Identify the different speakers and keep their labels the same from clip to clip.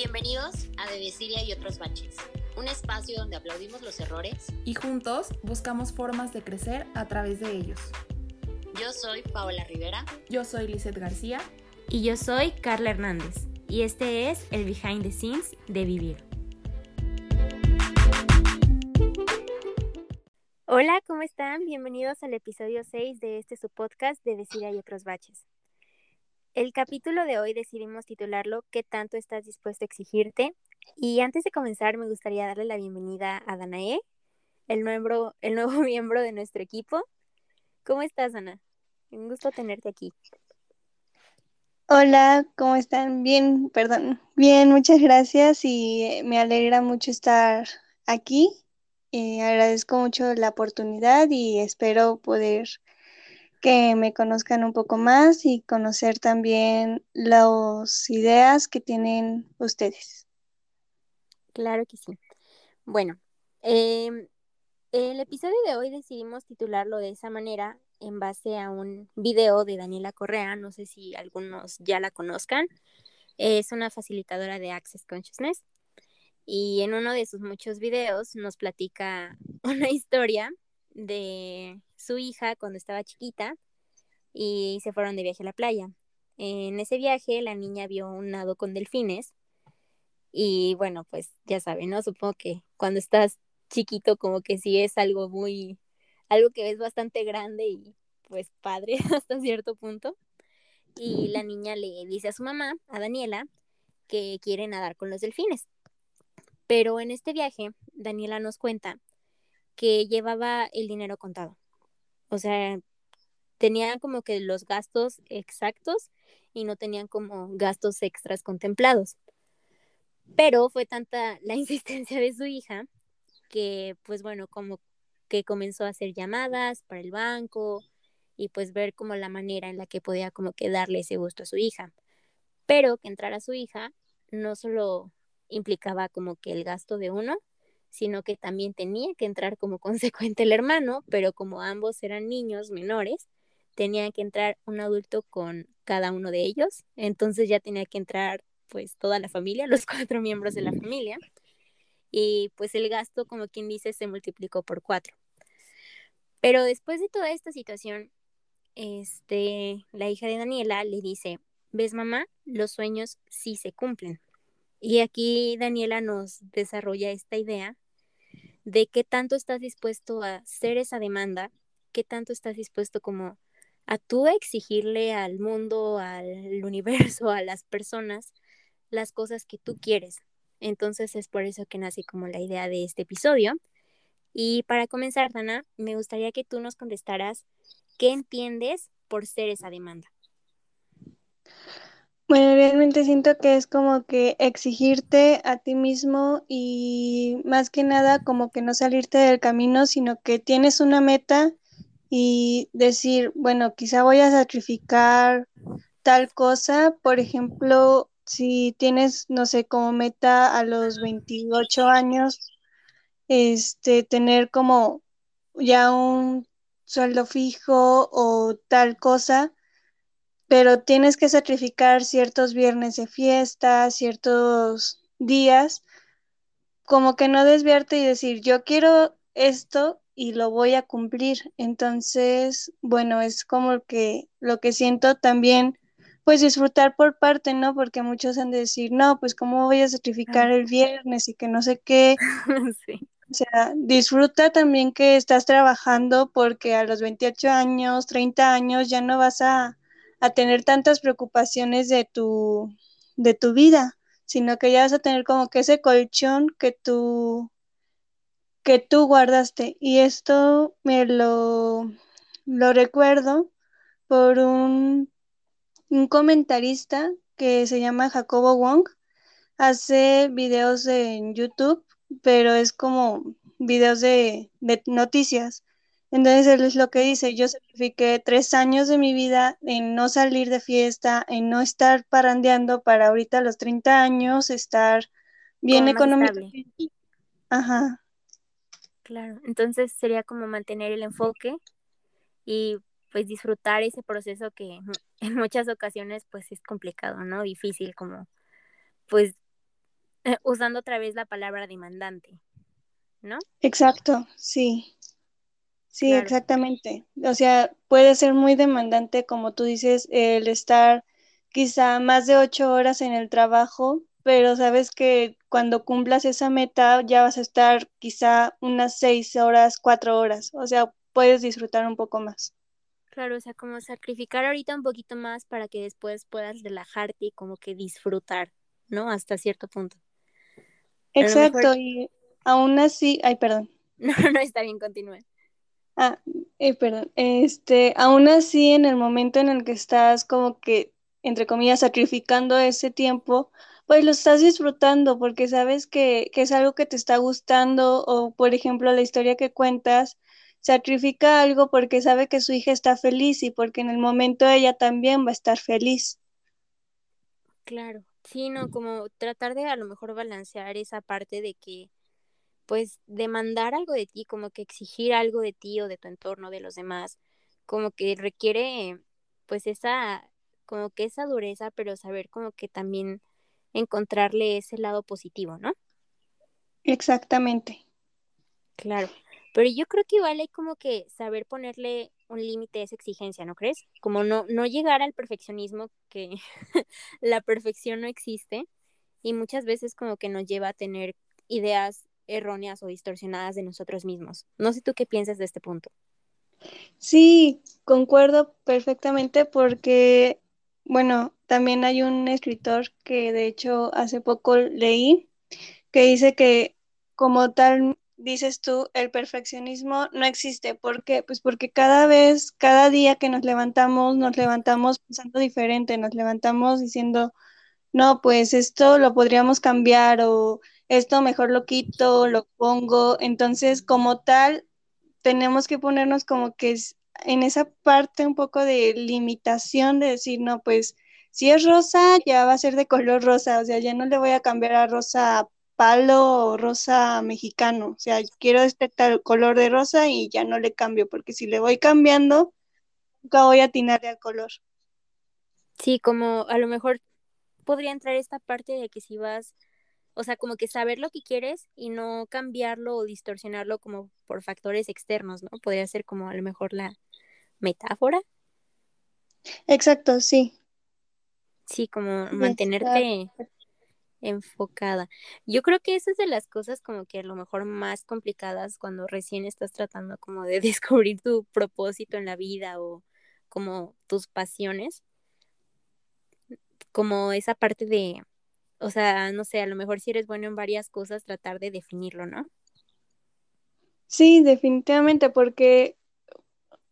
Speaker 1: Bienvenidos a De Siria y otros baches, un espacio donde aplaudimos los errores
Speaker 2: y juntos buscamos formas de crecer a través de ellos.
Speaker 1: Yo soy Paola Rivera.
Speaker 2: Yo soy Lizeth García.
Speaker 3: Y yo soy Carla Hernández. Y este es el behind the scenes de Vivir. Hola, ¿cómo están? Bienvenidos al episodio 6 de este su podcast de Decir y otros baches. El capítulo de hoy decidimos titularlo ¿Qué tanto estás dispuesto a exigirte? Y antes de comenzar me gustaría darle la bienvenida a Danae, el nuevo, el nuevo miembro de nuestro equipo. ¿Cómo estás, Ana? Un gusto tenerte aquí.
Speaker 4: Hola, ¿cómo están? Bien, perdón. Bien, muchas gracias y me alegra mucho estar aquí eh, agradezco mucho la oportunidad y espero poder que me conozcan un poco más y conocer también las ideas que tienen ustedes.
Speaker 3: Claro que sí. Bueno, em, el episodio de hoy decidimos titularlo de esa manera en base a un video de Daniela Correa, no sé si algunos ya la conozcan, es una facilitadora de Access Consciousness y en uno de sus muchos videos nos platica una historia de su hija cuando estaba chiquita y se fueron de viaje a la playa. En ese viaje la niña vio un nado con delfines y bueno, pues ya saben, ¿no? Supongo que cuando estás chiquito como que sí es algo muy, algo que es bastante grande y pues padre hasta cierto punto. Y la niña le dice a su mamá, a Daniela, que quiere nadar con los delfines. Pero en este viaje, Daniela nos cuenta que llevaba el dinero contado. O sea, tenía como que los gastos exactos y no tenían como gastos extras contemplados. Pero fue tanta la insistencia de su hija que, pues bueno, como que comenzó a hacer llamadas para el banco y pues ver como la manera en la que podía como que darle ese gusto a su hija. Pero que entrara su hija no solo implicaba como que el gasto de uno, sino que también tenía que entrar como consecuente el hermano, pero como ambos eran niños menores, tenía que entrar un adulto con cada uno de ellos, entonces ya tenía que entrar pues toda la familia, los cuatro miembros de la familia, y pues el gasto, como quien dice, se multiplicó por cuatro. Pero después de toda esta situación, este, la hija de Daniela le dice, ves mamá, los sueños sí se cumplen. Y aquí Daniela nos desarrolla esta idea de qué tanto estás dispuesto a hacer esa demanda, qué tanto estás dispuesto como a tú exigirle al mundo, al universo, a las personas, las cosas que tú quieres. Entonces es por eso que nace como la idea de este episodio. Y para comenzar, Dana, me gustaría que tú nos contestaras qué entiendes por ser esa demanda.
Speaker 4: Bueno, realmente siento que es como que exigirte a ti mismo y más que nada como que no salirte del camino, sino que tienes una meta y decir, bueno, quizá voy a sacrificar tal cosa, por ejemplo, si tienes, no sé, como meta a los 28 años, este, tener como ya un sueldo fijo o tal cosa, pero tienes que sacrificar ciertos viernes de fiesta, ciertos días, como que no desviarte y decir, yo quiero esto y lo voy a cumplir. Entonces, bueno, es como que lo que siento también, pues disfrutar por parte, ¿no? Porque muchos han de decir, no, pues cómo voy a sacrificar el viernes y que no sé qué. sí. O sea, disfruta también que estás trabajando porque a los 28 años, 30 años ya no vas a a tener tantas preocupaciones de tu, de tu vida, sino que ya vas a tener como que ese colchón que tú, que tú guardaste. Y esto me lo, lo recuerdo por un, un comentarista que se llama Jacobo Wong. Hace videos en YouTube, pero es como videos de, de noticias. Entonces él es lo que dice, yo sacrifiqué tres años de mi vida en no salir de fiesta, en no estar parandeando para ahorita a los 30 años, estar bien económicamente.
Speaker 3: Ajá. Claro, entonces sería como mantener el enfoque y pues disfrutar ese proceso que en muchas ocasiones pues es complicado, ¿no? Difícil como pues usando otra vez la palabra demandante, ¿no?
Speaker 4: Exacto, sí. Sí, exactamente. O sea, puede ser muy demandante, como tú dices, el estar quizá más de ocho horas en el trabajo, pero sabes que cuando cumplas esa meta ya vas a estar quizá unas seis horas, cuatro horas. O sea, puedes disfrutar un poco más.
Speaker 3: Claro, o sea, como sacrificar ahorita un poquito más para que después puedas relajarte y como que disfrutar, ¿no? Hasta cierto punto.
Speaker 4: Exacto, y aún así, ay, perdón.
Speaker 3: No, no está bien, continúe.
Speaker 4: Ah, eh, perdón. Este, aún así, en el momento en el que estás como que, entre comillas, sacrificando ese tiempo, pues lo estás disfrutando porque sabes que, que es algo que te está gustando o, por ejemplo, la historia que cuentas, sacrifica algo porque sabe que su hija está feliz y porque en el momento ella también va a estar feliz.
Speaker 3: Claro, sí, no, como tratar de a lo mejor balancear esa parte de que pues demandar algo de ti, como que exigir algo de ti o de tu entorno, de los demás, como que requiere pues esa, como que esa dureza, pero saber como que también encontrarle ese lado positivo, ¿no?
Speaker 4: Exactamente.
Speaker 3: Claro, pero yo creo que igual hay como que saber ponerle un límite a esa exigencia, ¿no crees? Como no, no llegar al perfeccionismo, que la perfección no existe y muchas veces como que nos lleva a tener ideas erróneas o distorsionadas de nosotros mismos. No sé tú qué piensas de este punto.
Speaker 4: Sí, concuerdo perfectamente porque, bueno, también hay un escritor que de hecho hace poco leí que dice que como tal dices tú, el perfeccionismo no existe. ¿Por qué? Pues porque cada vez, cada día que nos levantamos, nos levantamos pensando diferente, nos levantamos diciendo, no, pues esto lo podríamos cambiar o esto mejor lo quito, lo pongo. Entonces, como tal, tenemos que ponernos como que es en esa parte un poco de limitación de decir, no, pues si es rosa, ya va a ser de color rosa, o sea, ya no le voy a cambiar a rosa palo o rosa mexicano, o sea, quiero este tal color de rosa y ya no le cambio, porque si le voy cambiando, nunca voy a atinarle al color.
Speaker 3: Sí, como a lo mejor podría entrar esta parte de que si vas o sea, como que saber lo que quieres y no cambiarlo o distorsionarlo como por factores externos, ¿no? Podría ser como a lo mejor la metáfora.
Speaker 4: Exacto, sí.
Speaker 3: Sí, como mantenerte enfocada. Yo creo que esa es de las cosas como que a lo mejor más complicadas cuando recién estás tratando como de descubrir tu propósito en la vida o como tus pasiones. Como esa parte de o sea, no sé, a lo mejor si eres bueno en varias cosas, tratar de definirlo, ¿no?
Speaker 4: Sí, definitivamente, porque,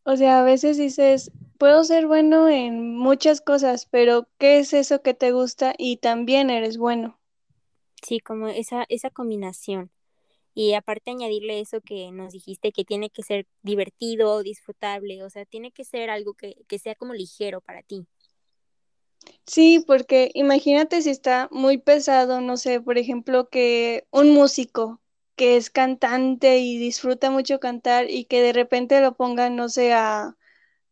Speaker 4: o sea, a veces dices, puedo ser bueno en muchas cosas, pero ¿qué es eso que te gusta y también eres bueno?
Speaker 3: Sí, como esa, esa combinación. Y aparte añadirle eso que nos dijiste, que tiene que ser divertido, disfrutable, o sea, tiene que ser algo que, que sea como ligero para ti.
Speaker 4: Sí, porque imagínate si está muy pesado, no sé, por ejemplo, que un músico que es cantante y disfruta mucho cantar y que de repente lo pongan, no sé, a,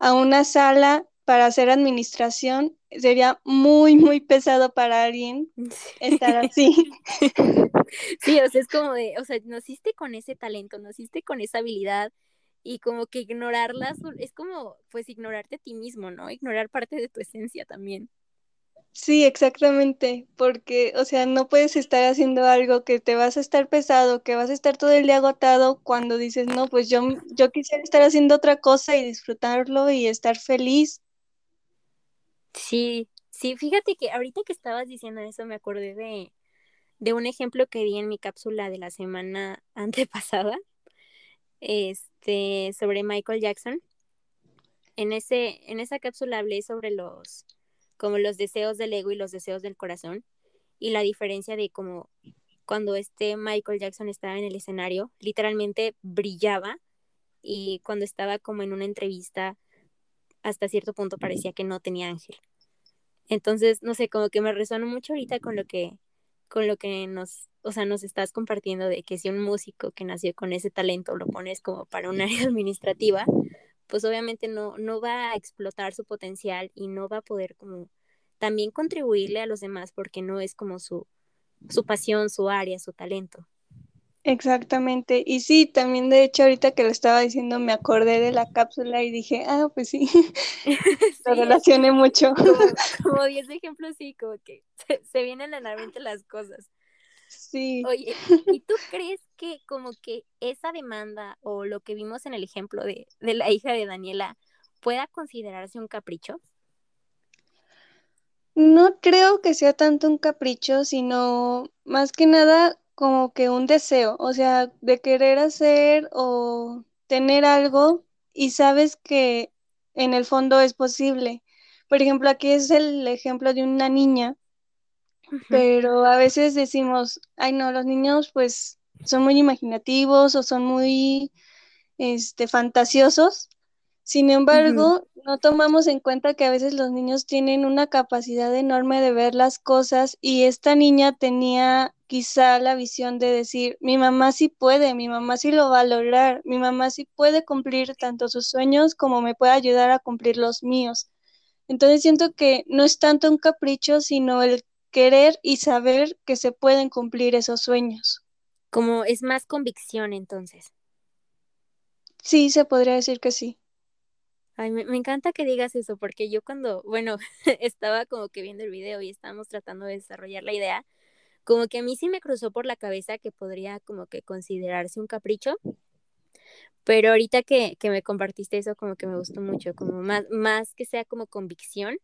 Speaker 4: una sala para hacer administración, sería muy, muy pesado para alguien estar así.
Speaker 3: Sí, o sea, es como de, o sea, naciste con ese talento, naciste con esa habilidad y como que ignorarlas es como, pues, ignorarte a ti mismo, ¿no? Ignorar parte de tu esencia también.
Speaker 4: Sí, exactamente, porque, o sea, no puedes estar haciendo algo que te vas a estar pesado, que vas a estar todo el día agotado cuando dices, no, pues yo, yo quisiera estar haciendo otra cosa y disfrutarlo y estar feliz.
Speaker 3: Sí, sí, fíjate que ahorita que estabas diciendo eso me acordé de, de un ejemplo que di en mi cápsula de la semana antepasada, este, sobre Michael Jackson. En, ese, en esa cápsula hablé sobre los como los deseos del ego y los deseos del corazón, y la diferencia de como cuando este Michael Jackson estaba en el escenario, literalmente brillaba y cuando estaba como en una entrevista, hasta cierto punto parecía que no tenía ángel. Entonces, no sé, como que me resuena mucho ahorita con lo que, con lo que nos, o sea, nos estás compartiendo de que si un músico que nació con ese talento lo pones como para un área administrativa, pues obviamente no, no va a explotar su potencial y no va a poder como también contribuirle a los demás porque no es como su, su pasión, su área, su talento.
Speaker 4: Exactamente. Y sí, también de hecho ahorita que lo estaba diciendo me acordé de la cápsula y dije, ah, pues sí, lo relacioné mucho.
Speaker 3: Como 10 ejemplos, sí, como que se, vienen a la mente las cosas.
Speaker 4: Sí.
Speaker 3: Oye, ¿y tú crees que como que esa demanda o lo que vimos en el ejemplo de, de la hija de Daniela pueda considerarse un capricho?
Speaker 4: No creo que sea tanto un capricho, sino más que nada como que un deseo, o sea, de querer hacer o tener algo y sabes que en el fondo es posible. Por ejemplo, aquí es el ejemplo de una niña, pero a veces decimos, ay no, los niños pues son muy imaginativos o son muy este, fantasiosos. Sin embargo, no tomamos en cuenta que a veces los niños tienen una capacidad enorme de ver las cosas y esta niña tenía quizá la visión de decir, mi mamá sí puede, mi mamá sí lo va a lograr, mi mamá sí puede cumplir tanto sus sueños como me puede ayudar a cumplir los míos. Entonces siento que no es tanto un capricho, sino el querer y saber que se pueden cumplir esos sueños.
Speaker 3: Como es más convicción entonces.
Speaker 4: Sí, se podría decir que sí.
Speaker 3: Ay, me, me, encanta que digas eso, porque yo cuando, bueno, estaba como que viendo el video y estábamos tratando de desarrollar la idea, como que a mí sí me cruzó por la cabeza que podría como que considerarse un capricho, pero ahorita que, que me compartiste eso como que me gustó mucho, como más, más que sea como convicción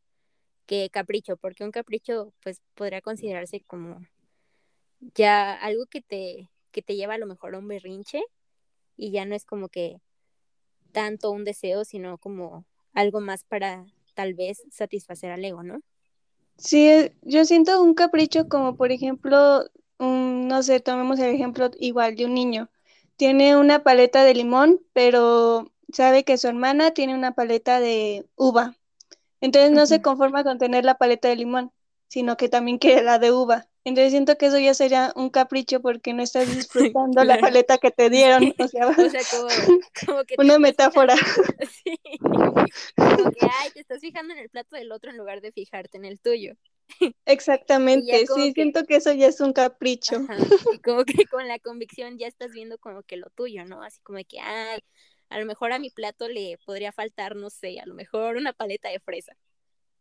Speaker 3: que capricho, porque un capricho pues podría considerarse como ya algo que te, que te lleva a lo mejor a un berrinche y ya no es como que tanto un deseo, sino como algo más para tal vez satisfacer al ego, ¿no?
Speaker 4: Sí, yo siento un capricho como por ejemplo, no sé, tomemos el ejemplo igual de un niño. Tiene una paleta de limón, pero sabe que su hermana tiene una paleta de uva. Entonces no se conforma con tener la paleta de limón, sino que también quiere la de uva. Entonces siento que eso ya sería un capricho porque no estás disfrutando la paleta que te dieron. O sea,
Speaker 3: como, que
Speaker 4: una metáfora.
Speaker 3: Sí. Como que, ay, te estás fijando en el plato del otro en lugar de fijarte en el tuyo.
Speaker 4: Exactamente, sí, siento que eso ya es un capricho.
Speaker 3: Y como que con la convicción ya estás viendo como que lo tuyo, ¿no? Así como que, ay, a lo mejor a mi plato le podría faltar, no sé, a lo mejor una paleta de fresa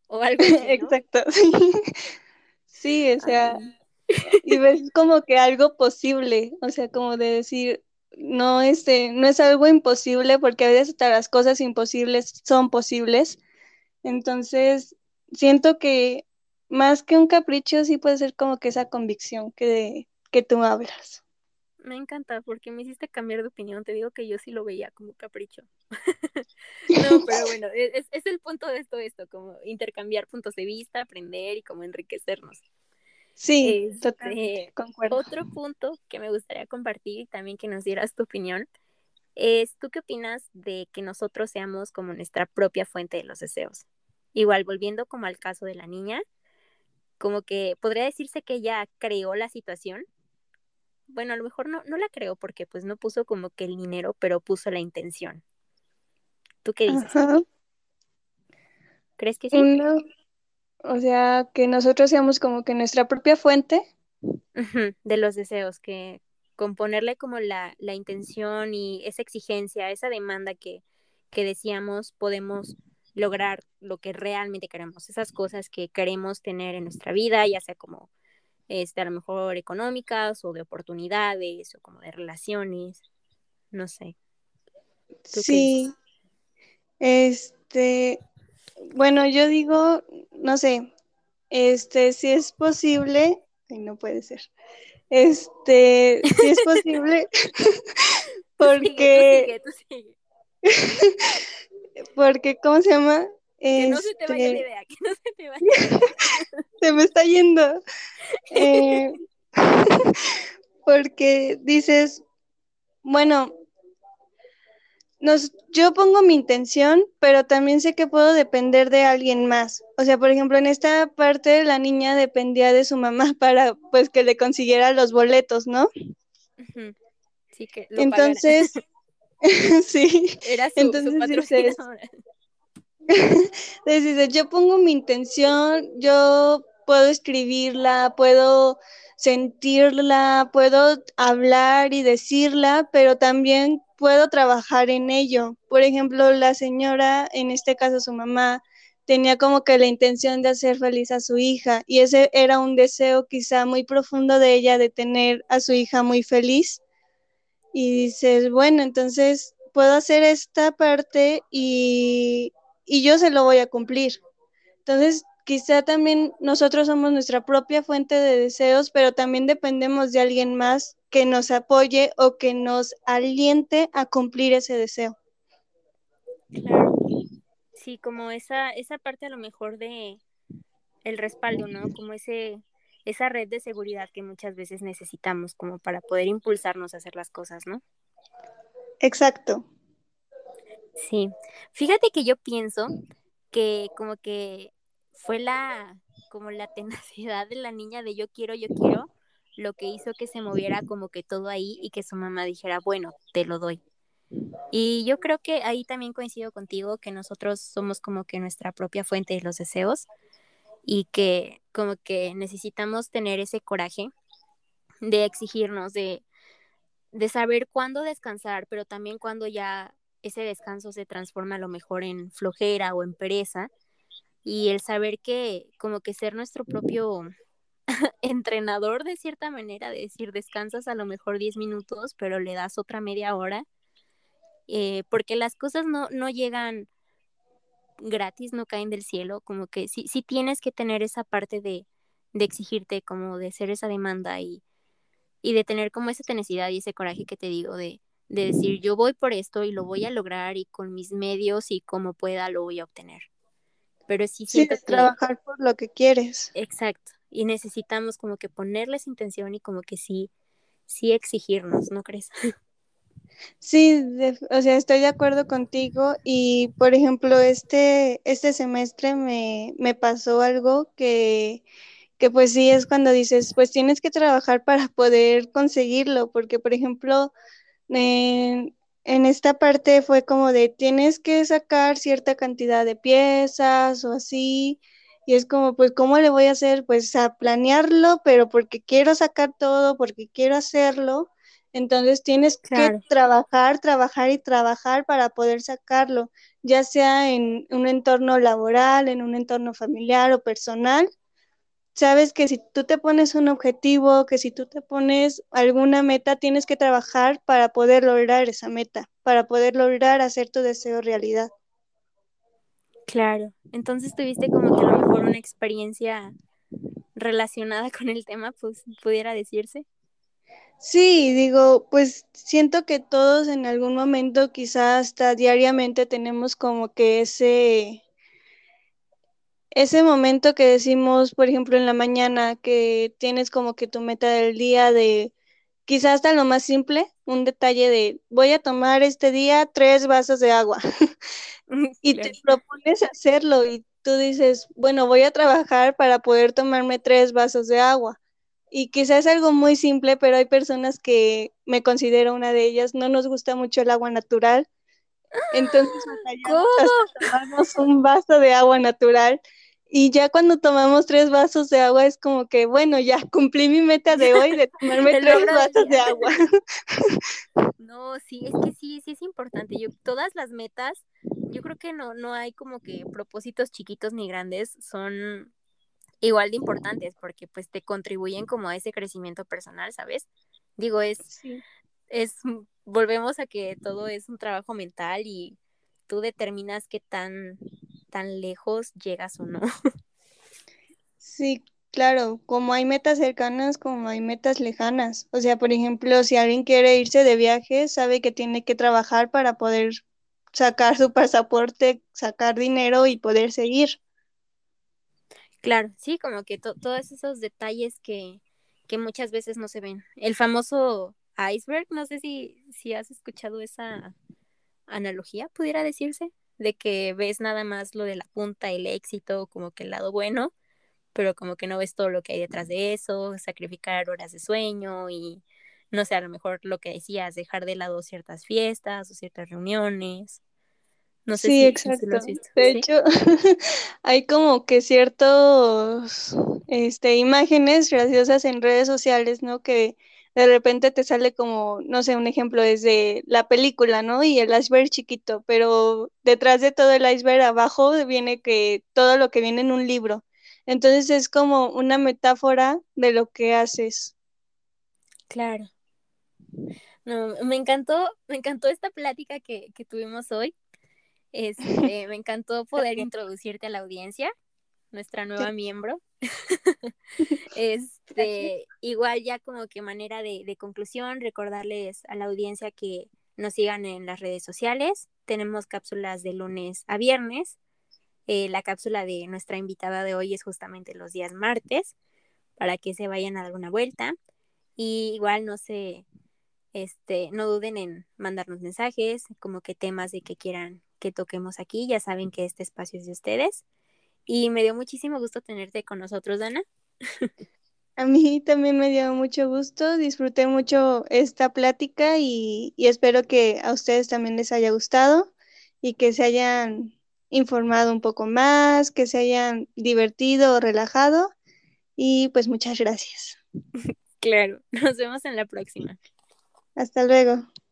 Speaker 3: o algo así,
Speaker 4: Exacto, sí. Sí, o sea, y ves como que algo posible, o sea, como de decir, no, este, no es algo imposible, porque a veces hasta las cosas imposibles son posibles. Entonces, siento que más que un capricho, sí puede ser como que esa convicción que, que tú hablas.
Speaker 3: Me encanta porque me hiciste cambiar de opinión. Te digo que yo sí lo veía como capricho. no, pero bueno, e-, es, es, el punto de esto, esto, como intercambiar puntos de vista, aprender y como enriquecernos.
Speaker 4: Sí, este, totalmente, concuerdo.
Speaker 3: Otro punto que me gustaría compartir y también que nos dieras tu opinión es, ¿tú qué opinas de que nosotros seamos como nuestra propia fuente de los deseos? Igual, volviendo como al caso de la niña, como que podría decirse que ella creó la situación, bueno, a lo mejor no, no la creo porque pues no puso como que el dinero, pero puso la intención. ¿Tú qué dices? ¿Crees que sí?
Speaker 4: No. O sea, que nosotros seamos como que nuestra propia fuente.
Speaker 3: de los deseos, que con ponerle como la, la intención y esa exigencia, esa demanda que, que decíamos, podemos lograr lo que realmente queremos, esas cosas que queremos tener en nuestra vida, ya sea como este, a lo mejor económicas o de oportunidades o como de relaciones, no sé.
Speaker 4: Sí, este, bueno, yo digo, no sé, este, si es posible, ay, no puede ser, este, si es posible, porque,
Speaker 3: tú sigue, tú sigue.
Speaker 4: porque, ¿cómo se llama?
Speaker 3: Que no se te vaya la idea, que no se te vaya.
Speaker 4: se me está yendo. Eh, porque dices, bueno, nos, yo pongo mi intención, pero también sé que puedo depender de alguien más. O sea, por ejemplo, en esta parte la niña dependía de su mamá para pues que le consiguiera los boletos, ¿no?
Speaker 3: Sí, que lo
Speaker 4: Entonces, sí.
Speaker 3: Era su,
Speaker 4: Entonces,
Speaker 3: su
Speaker 4: dices, dices, yo pongo mi intención, yo puedo escribirla, puedo sentirla, puedo hablar y decirla, pero también puedo trabajar en ello. Por ejemplo, la señora, en este caso su mamá, tenía como que la intención de hacer feliz a su hija y ese era un deseo quizá muy profundo de ella de tener a su hija muy feliz. Y dices, bueno, entonces puedo hacer esta parte y, y yo se lo voy a cumplir. Entonces, quizá también nosotros somos nuestra propia fuente de deseos, pero también dependemos de alguien más que nos apoye o que nos aliente a cumplir ese deseo.
Speaker 3: Claro. Sí, como esa, esa parte a lo mejor de el respaldo, ¿no? Como ese, esa red de seguridad que muchas veces necesitamos como para poder impulsarnos a hacer las cosas, ¿no?
Speaker 4: Exacto.
Speaker 3: Sí. Fíjate que yo pienso que como que fue la, como la tenacidad de la niña de yo quiero, yo quiero, lo que hizo que se moviera como que todo ahí y que su mamá dijera, bueno, te lo doy. Y yo creo que ahí también coincido contigo que nosotros somos como que nuestra propia fuente de los deseos y que como que necesitamos tener ese coraje de exigirnos, de, de saber cuándo descansar, pero también cuando ya ese descanso se transforma a lo mejor en flojera o en pereza y el saber que como que ser nuestro propio entrenador de cierta manera, de decir, descansas a lo mejor 10 minutos, pero le das otra media hora, eh, porque las cosas no, no llegan gratis, no caen del cielo, como que sí, sí tienes que tener esa parte de, de exigirte, como de ser esa demanda y, y de tener como esa tenacidad y ese coraje que te digo de, de decir, yo voy por esto y lo voy a lograr y con mis medios y como pueda lo voy a obtener pero sí
Speaker 4: sí, trabajar por lo que quieres.
Speaker 3: Exacto, y necesitamos como que ponerles intención y como que sí, sí exigirnos, ¿no crees?
Speaker 4: Sí, o sea, estoy de acuerdo contigo y, por ejemplo, este, este semestre me, me pasó algo que, que pues sí es cuando dices, pues tienes que trabajar para poder conseguirlo, porque, por ejemplo, en esta parte fue como de tienes que sacar cierta cantidad de piezas o así. Y es como, pues, ¿cómo le voy a hacer? Pues a planearlo, pero porque quiero sacar todo, porque quiero hacerlo. Entonces tienes que trabajar, trabajar y trabajar para poder sacarlo, ya sea en un entorno laboral, en un entorno familiar o personal sabes que si tú te pones un objetivo, que si tú te pones alguna meta, tienes que trabajar para poder lograr esa meta, para poder lograr hacer tu deseo realidad.
Speaker 3: Claro, entonces tuviste como que a lo mejor una experiencia relacionada con el tema, pues pudiera decirse.
Speaker 4: Sí, digo, pues siento que todos en algún momento, quizás hasta diariamente, tenemos como que ese, ese momento que decimos, por ejemplo, en la mañana, que tienes como que tu meta del día de quizás hasta lo más simple, un detalle de voy a tomar este día tres vasos de agua y te propones hacerlo y tú dices, bueno, voy a trabajar para poder tomarme tres vasos de agua. Y quizás es algo muy simple, pero hay personas que me considero una de ellas, no nos gusta mucho el agua natural. Entonces, tomamos un vaso de agua natural y ya cuando tomamos tres vasos de agua es como que, bueno, ya cumplí mi meta de hoy de tomarme tres vasos de agua.
Speaker 3: No, sí, es que sí, sí es importante. Yo, todas las metas, yo creo que no, no hay como que propósitos chiquitos ni grandes, son igual de importantes porque pues te contribuyen como a ese crecimiento personal, ¿sabes? Digo, es, es, volvemos a que todo es un trabajo mental y tú determinas qué tan tan lejos llegas o no.
Speaker 4: Sí, claro, como hay metas cercanas, como hay metas lejanas. O sea, por ejemplo, si alguien quiere irse de viaje, sabe que tiene que trabajar para poder sacar su pasaporte, sacar dinero y poder seguir.
Speaker 3: Claro, sí, como que todos esos detalles que, que muchas veces no se ven. El famoso iceberg, no sé si, si has escuchado esa analogía, pudiera decirse de que ves nada más lo de la punta, el éxito, como que el lado bueno, pero como que no ves todo lo que hay detrás de eso, sacrificar horas de sueño y no sé, a lo mejor lo que decías, dejar de lado ciertas fiestas o ciertas reuniones.
Speaker 4: No sí, exacto. de hecho, hay como que ciertos este, imágenes graciosas en redes sociales, ¿no? Que de repente te sale como, no sé, un ejemplo desde la película, ¿no? Y el iceberg chiquito, pero detrás de todo el iceberg abajo viene que todo lo que viene en un libro. Entonces es como una metáfora de lo que haces.
Speaker 3: Claro. No, me encantó, me encantó esta plática que, que tuvimos hoy. Este, me encantó poder introducirte a la audiencia, nuestra nueva miembro. este, igual ya como que manera de, de, conclusión, recordarles a la audiencia que nos sigan en las redes sociales. Tenemos cápsulas de lunes a viernes. Eh, la cápsula de nuestra invitada de hoy es justamente los días martes, para que se vayan a dar una vuelta. Y igual no se, este, no duden en mandarnos mensajes, como que temas de que quieran que toquemos aquí. Ya saben que este espacio es de ustedes. Y me dio muchísimo gusto tenerte con nosotros, Dana.
Speaker 4: A mí también me dio mucho gusto, disfruté mucho esta plática y, y, espero que a ustedes también les haya gustado y que se hayan informado un poco más, que se hayan divertido o relajado y pues muchas gracias.
Speaker 3: Claro, nos vemos en la próxima.
Speaker 4: Hasta luego.